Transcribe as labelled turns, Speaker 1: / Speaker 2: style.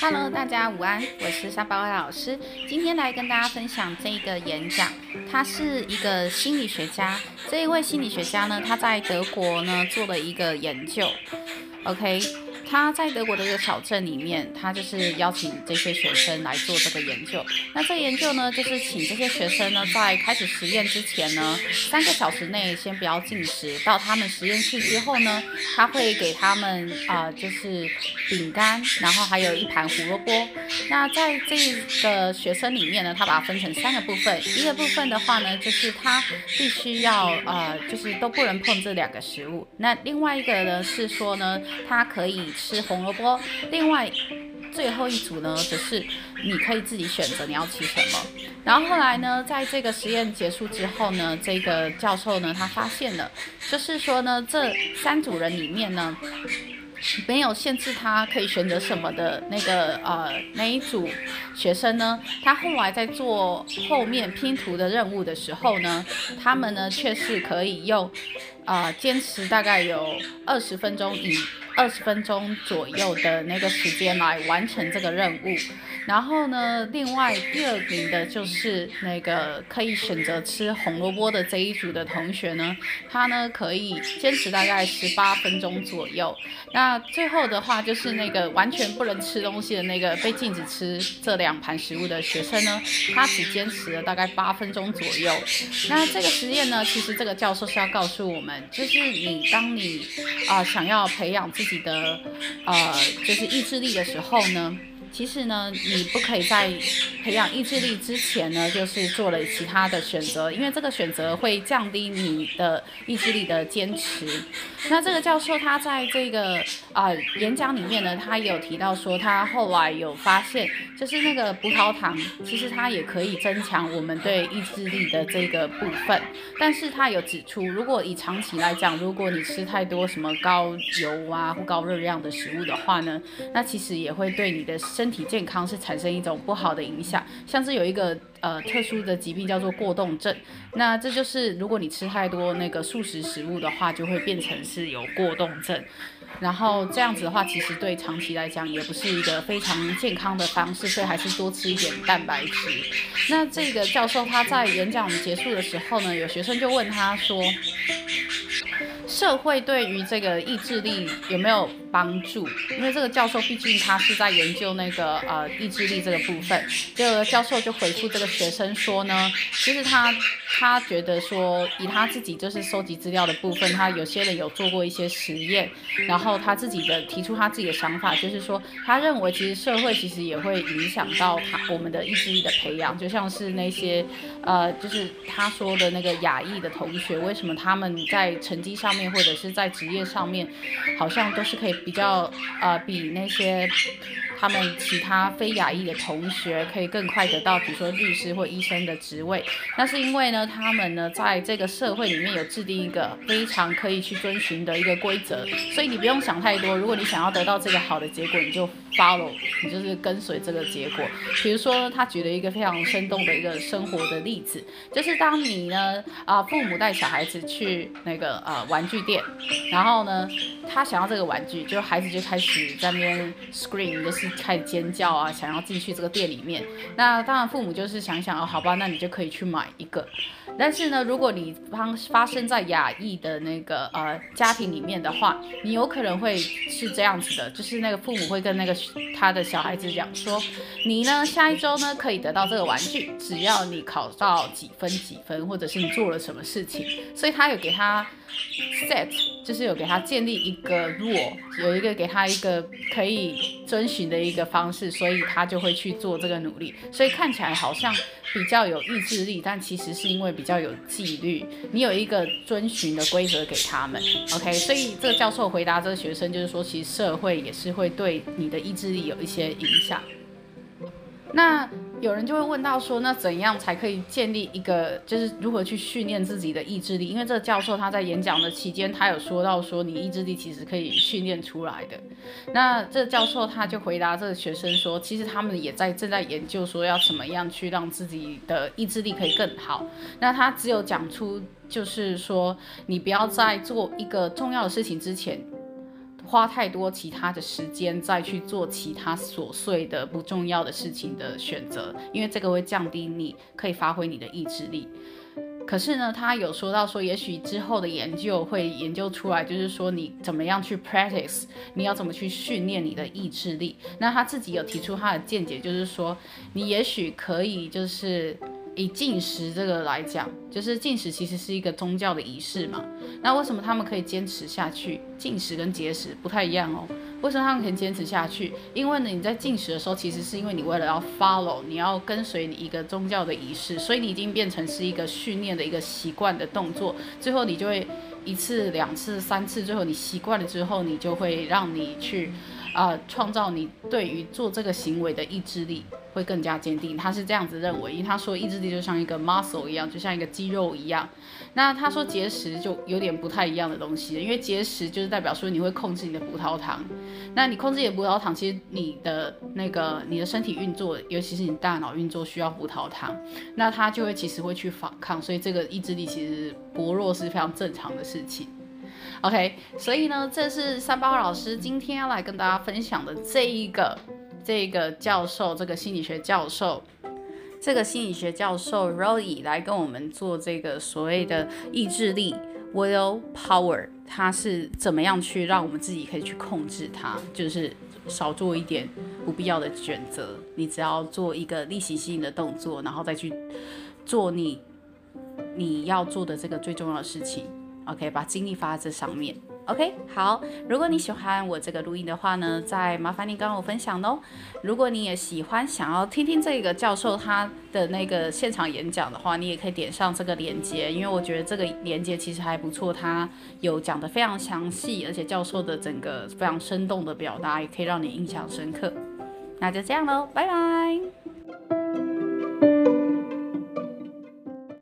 Speaker 1: Hello，大家午安，我是沙巴威老师。今天来跟大家分享这个演讲，他是一个心理学家。这一位心理学家呢，他在德国呢做了一个研究。OK。他在德国的一个小镇里面，他就是邀请这些学生来做这个研究。那这研究呢，就是请这些学生呢，在开始实验之前呢，三个小时内先不要进食。到他们实验室之后呢，他会给他们啊，就是饼干，然后还有一盘胡萝卜。那在这个学生里面呢，他把它分成三个部分。一个部分的话呢，就是他必须要呃，就是都不能碰这两个食物。那另外一个呢，是说呢，他可以。吃红萝卜，另外最后一组呢，则是你可以自己选择你要吃什么。然后后来呢，在这个实验结束之后呢，这个教授呢，他发现了，就是说呢，这三组人里面呢，没有限制他可以选择什么的那个呃那一组学生呢，他后来在做后面拼图的任务的时候呢，他们呢却是可以用啊坚持大概有二十分钟以。二十分钟左右的那个时间来完成这个任务，然后呢，另外第二名的就是那个可以选择吃红萝卜的这一组的同学呢，他呢可以坚持大概十八分钟左右。那最后的话就是那个完全不能吃东西的那个被禁止吃这两盘食物的学生呢，他只坚持了大概八分钟左右。那这个实验呢，其实这个教授是要告诉我们，就是你当你啊想要培养自己的呃，就是意志力的时候呢。其实呢，你不可以在培养意志力之前呢，就是做了其他的选择，因为这个选择会降低你的意志力的坚持。那这个教授他在这个啊演讲里面呢，他也有提到说，他后来有发现，就是那个葡萄糖，其实它也可以增强我们对意志力的这个部分。但是他有指出，如果以长期来讲，如果你吃太多什么高油啊或高热量的食物的话呢，那其实也会对你的身体健康是产生一种不好的影响，像是有一个呃特殊的疾病叫做过动症，那这就是如果你吃太多那个素食食物的话，就会变成是有过动症，然后这样子的话，其实对长期来讲也不是一个非常健康的方式，所以还是多吃一点蛋白质。那这个教授他在演讲结束的时候呢，有学生就问他说。社会对于这个意志力有没有帮助？因为这个教授毕竟他是在研究那个呃意志力这个部分。这个教授就回复这个学生说呢，其实他他觉得说，以他自己就是收集资料的部分，他有些人有做过一些实验，然后他自己的提出他自己的想法，就是说他认为其实社会其实也会影响到他我们的意志力的培养，就像是那些呃就是他说的那个亚裔的同学，为什么他们在成绩上。面或者是在职业上面，好像都是可以比较呃比那些他们其他非亚裔的同学可以更快得到，比如说律师或医生的职位。那是因为呢，他们呢在这个社会里面有制定一个非常可以去遵循的一个规则，所以你不用想太多。如果你想要得到这个好的结果，你就 follow，你就是跟随这个结果。比如说，他举了一个非常生动的一个生活的例子，就是当你呢啊父母带小孩子去那个呃玩。具店，然后呢，他想要这个玩具，就孩子就开始在那边 scream，就是开始尖叫啊，想要进去这个店里面。那当然父母就是想想哦，好吧，那你就可以去买一个。但是呢，如果你发发生在亚裔的那个呃家庭里面的话，你有可能会是这样子的，就是那个父母会跟那个他的小孩子讲说，你呢下一周呢可以得到这个玩具，只要你考到几分几分，或者是你做了什么事情。所以他有给他。set 就是有给他建立一个弱有一个给他一个可以遵循的一个方式，所以他就会去做这个努力。所以看起来好像比较有意志力，但其实是因为比较有纪律。你有一个遵循的规则给他们，OK？所以这个教授回答这个学生就是说，其实社会也是会对你的意志力有一些影响。那有人就会问到说，那怎样才可以建立一个，就是如何去训练自己的意志力？因为这个教授他在演讲的期间，他有说到说，你意志力其实可以训练出来的。那这个教授他就回答这个学生说，其实他们也在正在研究说要怎么样去让自己的意志力可以更好。那他只有讲出，就是说你不要在做一个重要的事情之前。花太多其他的时间再去做其他琐碎的不重要的事情的选择，因为这个会降低你可以发挥你的意志力。可是呢，他有说到说，也许之后的研究会研究出来，就是说你怎么样去 practice，你要怎么去训练你的意志力。那他自己有提出他的见解，就是说你也许可以就是。以进食这个来讲，就是进食其实是一个宗教的仪式嘛。那为什么他们可以坚持下去？进食跟节食不太一样哦。为什么他们可以坚持下去？因为呢，你在进食的时候，其实是因为你为了要 follow，你要跟随你一个宗教的仪式，所以你已经变成是一个训练的一个习惯的动作。最后你就会一次、两次、三次，最后你习惯了之后，你就会让你去。啊，创造你对于做这个行为的意志力会更加坚定。他是这样子认为，因为他说意志力就像一个 muscle 一样，就像一个肌肉一样。那他说节食就有点不太一样的东西，因为节食就是代表说你会控制你的葡萄糖。那你控制你的葡萄糖，其实你的那个你的身体运作，尤其是你大脑运作需要葡萄糖，那它就会其实会去反抗，所以这个意志力其实薄弱是非常正常的事情。OK，所以呢，这是三包老师今天要来跟大家分享的这一个这个教授，这个心理学教授，这个心理学教授 Roy 来跟我们做这个所谓的意志力 Will Power，他是怎么样去让我们自己可以去控制它，就是少做一点不必要的选择，你只要做一个例行性的动作，然后再去做你你要做的这个最重要的事情。OK，把精力发在这上面。OK，好。如果你喜欢我这个录音的话呢，再麻烦你跟我分享哦。如果你也喜欢想要听听这个教授他的那个现场演讲的话，你也可以点上这个链接，因为我觉得这个链接其实还不错，他有讲的非常详细，而且教授的整个非常生动的表达，也可以让你印象深刻。那就这样喽，拜拜。